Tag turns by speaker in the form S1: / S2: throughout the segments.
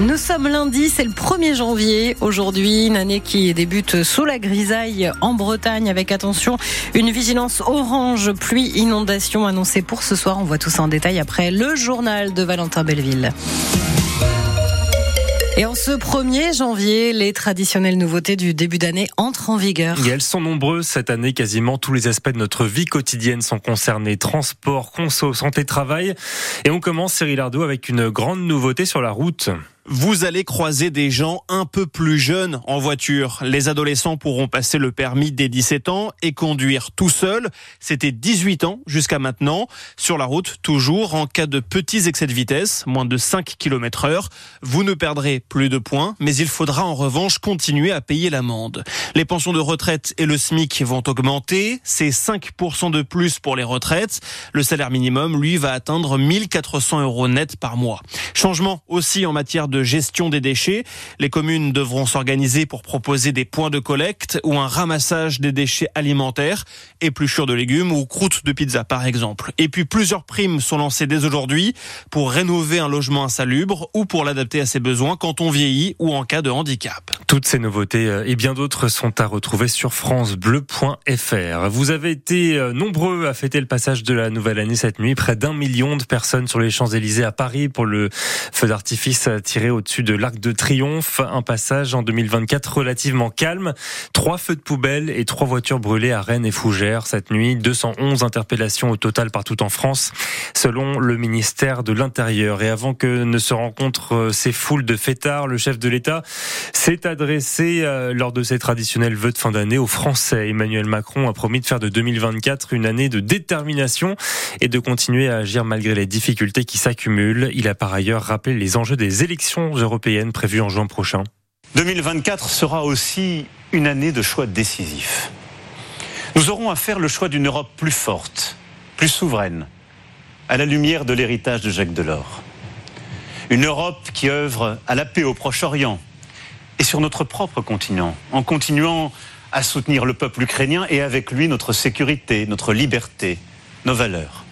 S1: Nous sommes lundi, c'est le 1er janvier. Aujourd'hui, une année qui débute sous la grisaille en Bretagne avec attention une vigilance orange, pluie, inondation annoncée pour ce soir. On voit tout ça en détail après le journal de Valentin Belleville. Et en ce 1er janvier, les traditionnelles nouveautés du début d'année entrent en vigueur.
S2: Et elles sont nombreuses cette année. Quasiment tous les aspects de notre vie quotidienne sont concernés. Transport, conso, santé, travail. Et on commence, Cyril Ardo, avec une grande nouveauté sur la route.
S3: Vous allez croiser des gens un peu plus jeunes en voiture. Les adolescents pourront passer le permis dès 17 ans et conduire tout seul. C'était 18 ans jusqu'à maintenant. Sur la route, toujours en cas de petits excès de vitesse, moins de 5 km heure, vous ne perdrez plus de points, mais il faudra en revanche continuer à payer l'amende. Les pensions de retraite et le SMIC vont augmenter. C'est 5% de plus pour les retraites. Le salaire minimum, lui, va atteindre 1400 euros net par mois. Changement aussi en matière de de gestion des déchets. Les communes devront s'organiser pour proposer des points de collecte ou un ramassage des déchets alimentaires, épluchures de légumes ou croûtes de pizza par exemple. Et puis plusieurs primes sont lancées dès aujourd'hui pour rénover un logement insalubre ou pour l'adapter à ses besoins quand on vieillit ou en cas de handicap.
S2: Toutes ces nouveautés euh, et bien d'autres sont à retrouver sur francebleu.fr. Vous avez été euh, nombreux à fêter le passage de la nouvelle année cette nuit. Près d'un million de personnes sur les Champs-Élysées à Paris pour le feu d'artifice tiré au-dessus de l'Arc de Triomphe. Un passage en 2024 relativement calme. Trois feux de poubelle et trois voitures brûlées à Rennes et Fougères cette nuit. 211 interpellations au total partout en France, selon le ministère de l'Intérieur. Et avant que ne se rencontrent euh, ces foules de fêtards, le chef de l'État s'est adressé euh, lors de ses traditionnels vœux de fin d'année aux Français. Emmanuel Macron a promis de faire de 2024 une année de détermination et de continuer à agir malgré les difficultés qui s'accumulent. Il a par ailleurs rappelé les enjeux des élections européennes prévues en juin prochain
S4: 2024 sera aussi une année de choix décisifs. Nous aurons à faire le choix d'une Europe plus forte, plus souveraine, à la lumière de l'héritage de Jacques Delors. Une Europe qui œuvre à la paix au Proche-Orient et sur notre propre continent, en continuant à soutenir le peuple ukrainien et avec lui notre sécurité, notre liberté, nos valeurs.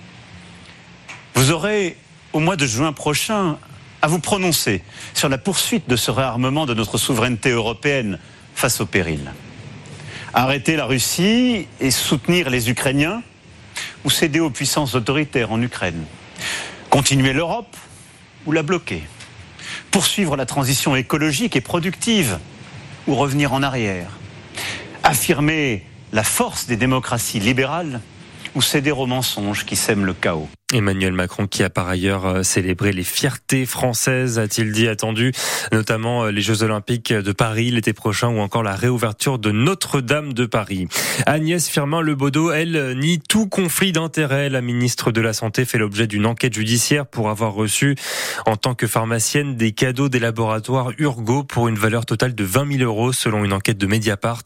S4: Vous aurez, au mois de juin prochain, à vous prononcer sur la poursuite de ce réarmement de notre souveraineté européenne face au péril. Arrêter la Russie et soutenir les Ukrainiens ou céder aux puissances autoritaires en Ukraine. Continuer l'Europe ou la bloquer. Poursuivre la transition écologique et productive ou revenir en arrière. Affirmer la force des démocraties libérales ou céder aux mensonges qui sèment le chaos.
S2: Emmanuel Macron qui a par ailleurs euh, célébré les fiertés françaises, a-t-il dit, attendu, notamment euh, les Jeux Olympiques de Paris l'été prochain ou encore la réouverture de Notre-Dame de Paris. Agnès Firmin-Lebaudot, elle, nie tout conflit d'intérêt. La ministre de la Santé fait l'objet d'une enquête judiciaire pour avoir reçu, en tant que pharmacienne, des cadeaux des laboratoires Urgo pour une valeur totale de 20 000 euros selon une enquête de Mediapart.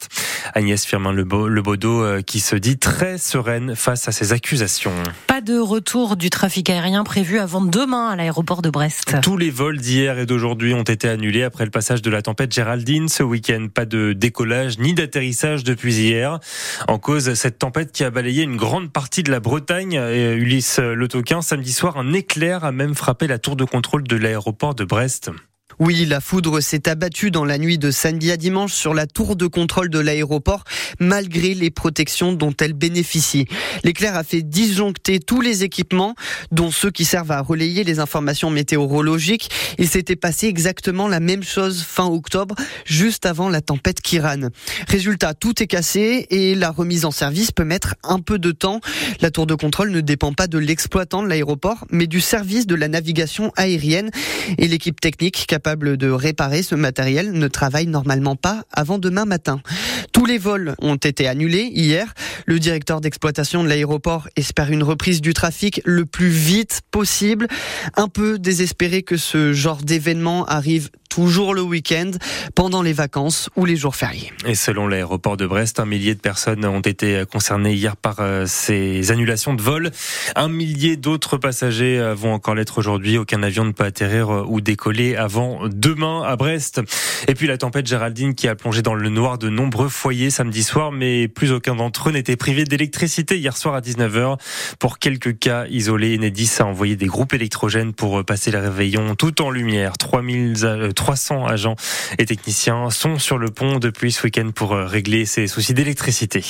S2: Agnès Firmin-Lebaudot euh, qui se dit très sereine face à ces accusations.
S1: Pas de retour du trafic aérien prévu avant demain à l'aéroport de Brest.
S2: Tous les vols d'hier et d'aujourd'hui ont été annulés après le passage de la tempête Géraldine ce week-end. Pas de décollage ni d'atterrissage depuis hier. En cause, cette tempête qui a balayé une grande partie de la Bretagne. Et Ulysse Le Toquin, samedi soir, un éclair a même frappé la tour de contrôle de l'aéroport de Brest.
S5: Oui, la foudre s'est abattue dans la nuit de samedi à dimanche sur la tour de contrôle de l'aéroport, malgré les protections dont elle bénéficie. L'éclair a fait disjoncter tous les équipements, dont ceux qui servent à relayer les informations météorologiques. Il s'était passé exactement la même chose fin octobre, juste avant la tempête Kiran. Résultat, tout est cassé et la remise en service peut mettre un peu de temps. La tour de contrôle ne dépend pas de l'exploitant de l'aéroport, mais du service de la navigation aérienne et l'équipe technique capable de réparer ce matériel ne travaille normalement pas avant demain matin. Tous les vols ont été annulés hier. Le directeur d'exploitation de l'aéroport espère une reprise du trafic le plus vite possible. Un peu désespéré que ce genre d'événement arrive toujours le week-end, pendant les vacances ou les jours fériés.
S2: Et selon l'aéroport de Brest, un millier de personnes ont été concernées hier par euh, ces annulations de vol. Un millier d'autres passagers euh, vont encore l'être aujourd'hui. Aucun avion ne peut atterrir euh, ou décoller avant demain à Brest. Et puis la tempête Géraldine qui a plongé dans le noir de nombreux foyers samedi soir, mais plus aucun d'entre eux n'était privé d'électricité hier soir à 19h. Pour quelques cas isolés, Enedis a envoyé des groupes électrogènes pour passer le réveillon tout en lumière. 3300 agents et techniciens sont sur le pont depuis ce week-end pour régler ces soucis d'électricité.